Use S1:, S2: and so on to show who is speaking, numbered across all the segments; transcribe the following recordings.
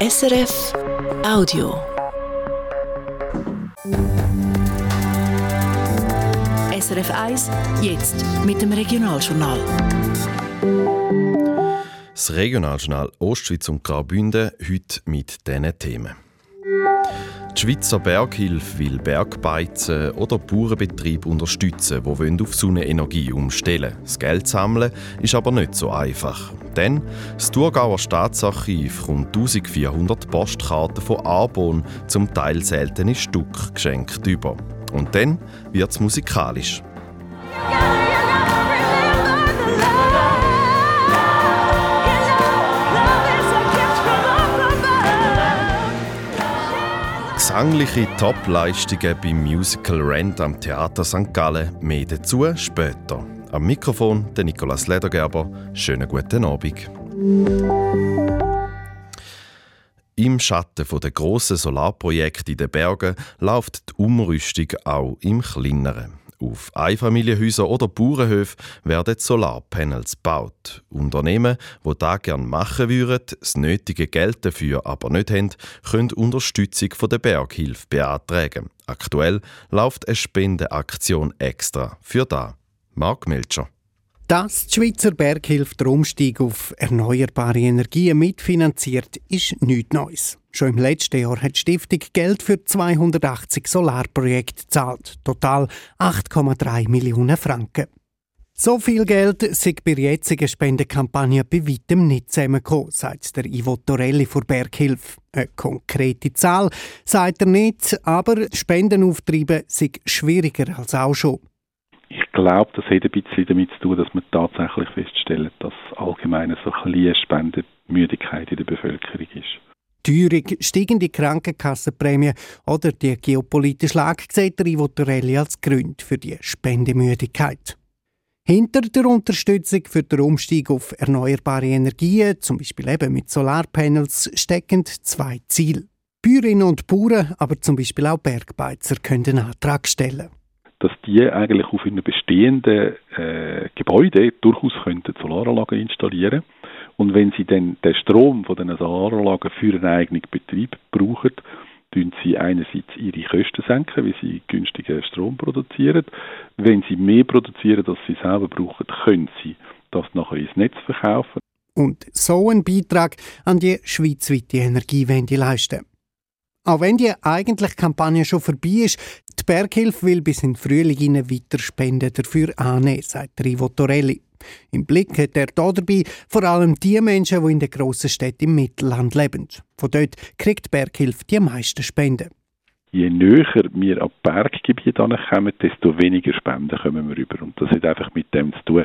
S1: SRF Audio. SRF 1, jetzt mit dem Regionaljournal.
S2: Das Regionaljournal Ostschweiz und Graubünden heute mit diesen Themen. Die Schweizer Berghilfe will Bergbeizen oder Bauernbetriebe unterstützen, die auf Sonnenenergie umstellen wollen. Das Geld sammeln ist aber nicht so einfach. Denn das Thurgauer Staatsarchiv rund 1400 Postkarten von Arbon, zum Teil seltene Stück, geschenkt über. Und dann wird es musikalisch. Gesangliche Topleistungen beim Musical Rent am Theater St. Gallen. Mehr dazu später. Am Mikrofon der Nikolaus Ledergerber. Schönen guten Abend. Im Schatten der grossen Solarprojekte in den Bergen läuft die Umrüstung auch im Kleineren. Auf Einfamilienhäuser oder Bauernhöfen werden Solarpanels gebaut. Unternehmen, die das gerne machen würden, das nötige Geld dafür aber nicht haben, können Unterstützung von der Berghilfe beantragen. Aktuell läuft eine Spendeaktion extra für da. Mark Melcher.
S3: Dass die Schweizer Berghilfe den Umstieg auf erneuerbare Energien mitfinanziert, ist nichts Neues. Schon im letzten Jahr hat die Stiftung Geld für 280 Solarprojekte gezahlt. Total 8,3 Millionen Franken. So viel Geld sind bei der jetzigen Spendenkampagne bei weitem nicht zusammengekommen, sagt der Ivo Torelli von Berghilfe. Eine konkrete Zahl sagt er nicht, aber Spenden auftreiben sind schwieriger als auch schon.
S4: Ich glaube, das hat ein bisschen damit zu tun, dass man tatsächlich feststellen, dass allgemein so eine Spendemüdigkeit in der Bevölkerung ist.
S3: Teuerung, steigende Krankenkassenprämie oder die geopolitische Lage sieht Ivo Torelli als Grund für die Spendemüdigkeit. Hinter der Unterstützung für den Umstieg auf erneuerbare Energien, zum Beispiel eben mit Solarpanels, stecken zwei Ziele. Bäuerinnen und Bauern, aber zum Beispiel auch Bergbeizer können einen Antrag stellen
S4: dass die eigentlich auf ihren bestehenden äh, Gebäuden durchaus könnten Solaranlagen installieren und wenn sie dann den Strom von den Solaranlagen für einen eigenen Betrieb brauchen, tun sie einerseits ihre Kosten senken, weil sie günstigen Strom produzieren. Wenn sie mehr produzieren, als sie selber brauchen, können sie das nachher ins Netz verkaufen.
S3: Und so einen Beitrag an die schweizweite Energiewende leisten. Auch wenn die eigentliche Kampagne schon vorbei ist, die Berghilfe will bis in den Frühling weiter Spenden dafür annehmen, sagt Rivo Torelli. Im Blick hat er dabei vor allem die Menschen, die in den grossen Städten im Mittelland leben. Von dort kriegt die Berghilfe die meisten Spenden.
S4: Je näher wir an Berggebiete kommen, desto weniger Spenden kommen wir rüber. Und das hat einfach mit dem zu tun,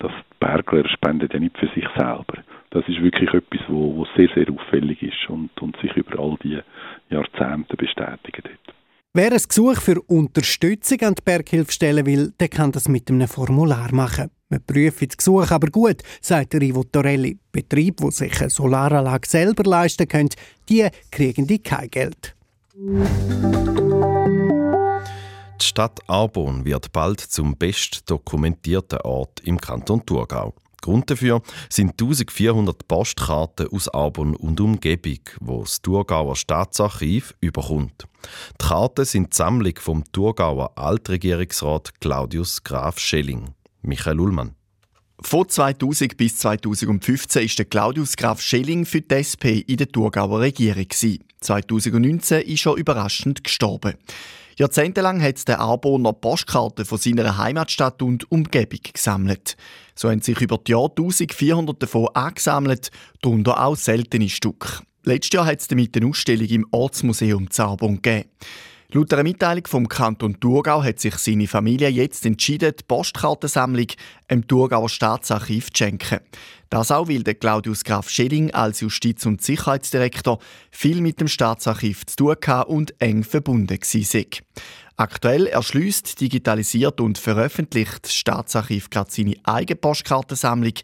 S4: dass die Bergler spenden ja nicht für sich selber. Das ist wirklich etwas, wo, wo sehr, sehr auffällig ist und, und sich über all die Jahrzehnte bestätigt hat.
S3: Wer ein Gesuch für Unterstützung an die Berghilfe stellen will, der kann das mit einem Formular machen. Wir prüfen das Gesuch aber gut, sagt Ivo Torelli. Betriebe, die sich eine Solaranlage selber leisten können, die kriegen die kein Geld.
S2: Die Stadt Arbon wird bald zum best dokumentierten Ort im Kanton Thurgau. Grund dafür sind 1400 Postkarten aus Arbon und Umgebung, wo das Thurgauer Staatsarchiv überkommt. Die Karten sind die Sammlung vom Thurgauer Altregierungsrat Claudius Graf Schelling. Michael Ullmann.
S5: Von 2000 bis 2015 war der Claudius Graf Schelling für die SP in der Thurgauer Regierung. 2019 ist er überraschend gestorben. Jahrzehntelang hat der Arboner Postkarten von seiner Heimatstadt und Umgebung gesammelt. So haben sich über die 1400 davon angesammelt, darunter auch seltene Stücke. Letztes Jahr hat es damit eine Ausstellung im Ortsmuseum Zarbon gegeben. Laut einer Mitteilung vom Kanton Thurgau hat sich seine Familie jetzt entschieden, die Postkartensammlung im Thurgauer Staatsarchiv zu schenken. Das auch, weil der Claudius Graf Schilling als Justiz- und Sicherheitsdirektor viel mit dem Staatsarchiv zu tun hatte und eng verbunden war. Aktuell erschließt, digitalisiert und veröffentlicht das Staatsarchiv gerade seine eigene Postkartensammlung.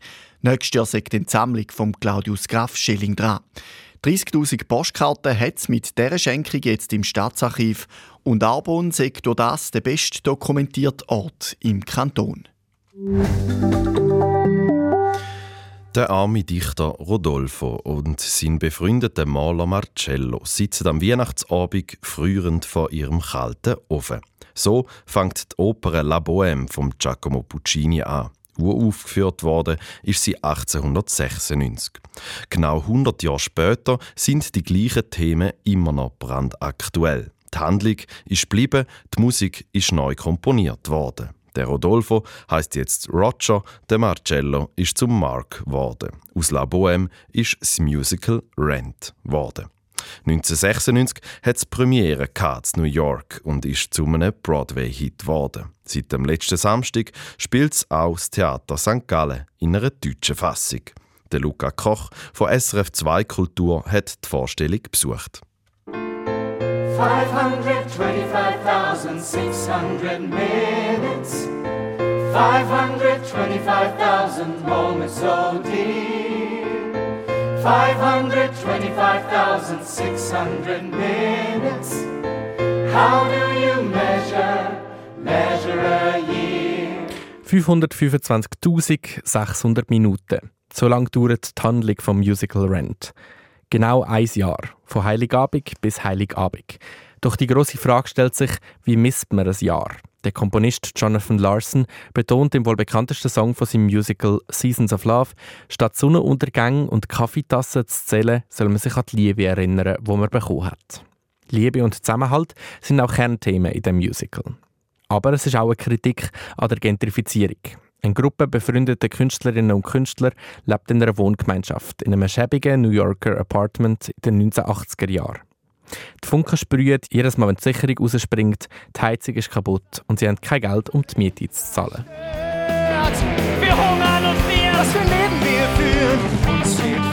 S5: Nächstes Jahr sagt die Sammlung vom Claudius Graf Schilling dran. 30.000 Postkarten hat es mit dieser Schenkung jetzt im Staatsarchiv und Arbon sagt durch das der best dokumentierte Ort im Kanton.
S2: Der arme Dichter Rodolfo und sein befreundeter Maler Marcello sitzen am Weihnachtsabend früherend vor ihrem kalten Ofen. So fängt die Oper La Bohème von Giacomo Puccini an. Uraufgeführt worden ist sie 1896. Genau 100 Jahre später sind die gleichen Themen immer noch brandaktuell. Die Handlung ist geblieben, die Musik ist neu komponiert worden. Der Rodolfo heißt jetzt Roger, der Marcello ist zum Mark geworden. Aus La Bohème ist das Musical Rent geworden. 1996 hat es Premiere in New York und ist zu einem Broadway-Hit geworden. Seit dem letzten Samstag spielt es auch das Theater St. Gallen in einer deutschen Fassung. Der Luca Koch von SRF 2 Kultur hat die Vorstellung besucht.
S6: 525,600 minutes. 525,000 moments so dear. 525,600 minutes. How do you measure, a year?
S7: 525.600 Minuten. So lang dauert die Handlung vom Musical Rent. Genau ein Jahr, von Heiligabend bis Heiligabend. Doch die große Frage stellt sich, wie misst man ein Jahr? Der Komponist Jonathan Larson betont im wohl bekanntesten Song von seinem Musical Seasons of Love, statt Sonnenuntergängen und Kaffeetassen zu zählen, soll man sich an die Liebe erinnern, die man bekommen hat. Liebe und Zusammenhalt sind auch Kernthemen in dem Musical. Aber es ist auch eine Kritik an der Gentrifizierung. Eine Gruppe befreundeter Künstlerinnen und Künstler lebt in einer Wohngemeinschaft in einem schäbigen New Yorker Apartment in den 1980er Jahren. Die Funken sprühen jedes Mal, wenn die Sicherung rausspringt, die Heizung ist kaputt und sie haben kein Geld, um die Miete zu zahlen.
S6: Wir hungern und wir, was für Leben wir führen. Uns fehlt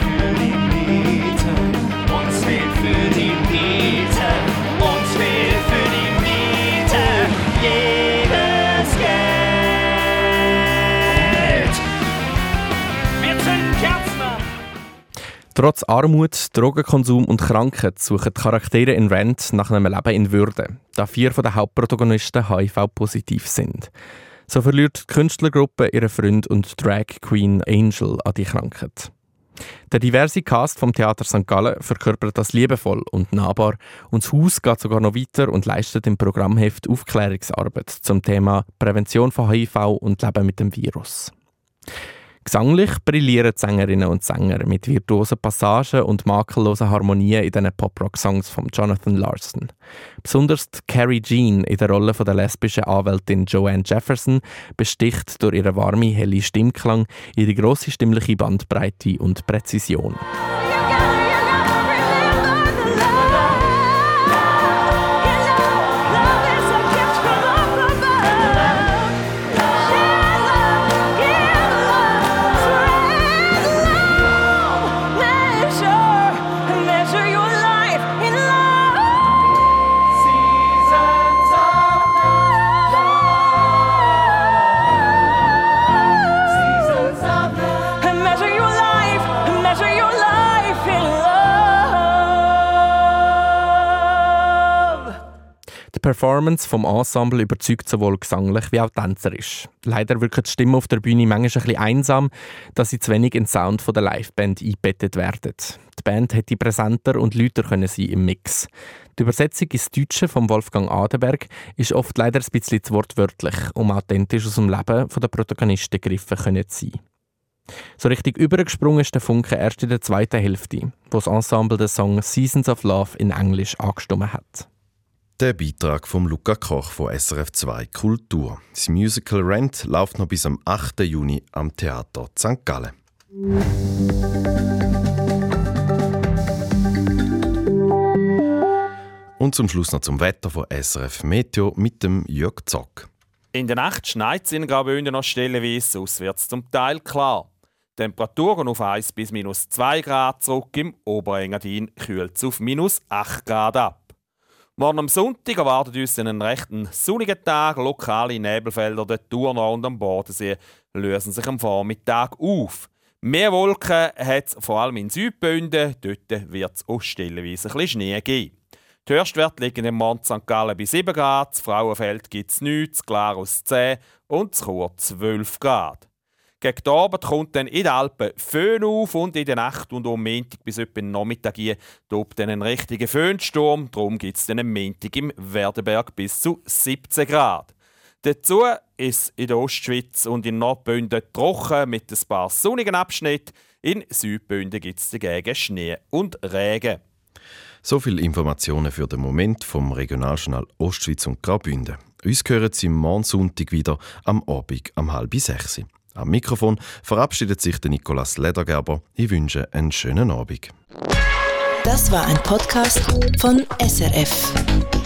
S7: Trotz Armut, Drogenkonsum und Krankheit suchen die Charaktere in Rent nach einem Leben in Würde, da vier von den Hauptprotagonisten HIV-positiv sind. So verliert die Künstlergruppe ihren Freund und Drag Queen Angel an die Krankheit. Der diverse Cast vom Theater St. Gallen verkörpert das liebevoll und nahbar und das Haus geht sogar noch weiter und leistet im Programmheft Aufklärungsarbeit zum Thema Prävention von HIV und Leben mit dem Virus. Gesanglich brillieren die Sängerinnen und Sänger mit virtuosen Passagen und makellosen Harmonien in diesen Pop-Rock-Songs von Jonathan Larson. Besonders Carrie Jean in der Rolle von der lesbischen Anwältin Joanne Jefferson besticht durch ihren warme, helle Stimmklang, ihre grosse stimmliche Bandbreite und Präzision. Performance vom Ensemble überzeugt sowohl gesanglich wie auch tänzerisch. Leider wirken die Stimmen auf der Bühne manchmal ein bisschen einsam, dass sie zu wenig in den Sound der Liveband eingebettet werden. Die Band hätte präsenter und lauter können sein im Mix. Die Übersetzung ins Deutsche von Wolfgang Adenberg ist oft leider ein bisschen zu wortwörtlich, um authentisch aus dem Leben der Protagonisten gegriffen zu sein. So richtig übergesprungen ist der Funke erst in der zweiten Hälfte, wo das Ensemble den Song Seasons of Love in Englisch angestimmt hat.
S2: Der Beitrag von Luca Koch von SRF 2 Kultur. Das Musical Rent läuft noch bis am 8. Juni am Theater St. Gallen. Und zum Schluss noch zum Wetter von SRF Meteo mit dem Jörg Zock.
S8: In der Nacht schneit es in Graubünden noch stellenweise, auswärts zum Teil klar. Temperaturen auf 1 bis minus 2 Grad zurück, im Oberengadin kühlt es auf minus 8 Grad ab. Morgen am Sonntag erwartet uns einen recht sonnigen Tag. Lokale Nebelfelder der Thurner und am Bodensee lösen sich am Vormittag auf. Mehr Wolken hat es vor allem in Südbünden. Dort wird es auch stellenweise ein bisschen Schnee geben. Die Höchstwerte liegen im Mont St. Gallen bei 7 Grad, das Frauenfeld gibt es 9, das Glarus 10 und das Chur 12 Grad. Gegen Abend kommt dann in den Alpen Föhn auf und in der Nacht und um Montag bis etwa Nachmittag hier tobt dann ein richtiger Föhnsturm. Darum gibt es dann am Montag im Werdenberg bis zu 17 Grad. Dazu ist in der Ostschweiz und in Nordbünden trocken mit ein paar sonnigen Abschnitten. In Südbünden gibt es dagegen Schnee und Regen.
S2: So viele Informationen für den Moment vom Regionaljournal Ostschweiz und Graubünden. Uns hören Sie morgen Sonntag wieder am Abend um halb sechs. Am Mikrofon verabschiedet sich der Nikolaus Ledergerber. Ich wünsche einen schönen Abend.
S1: Das war ein Podcast von SRF.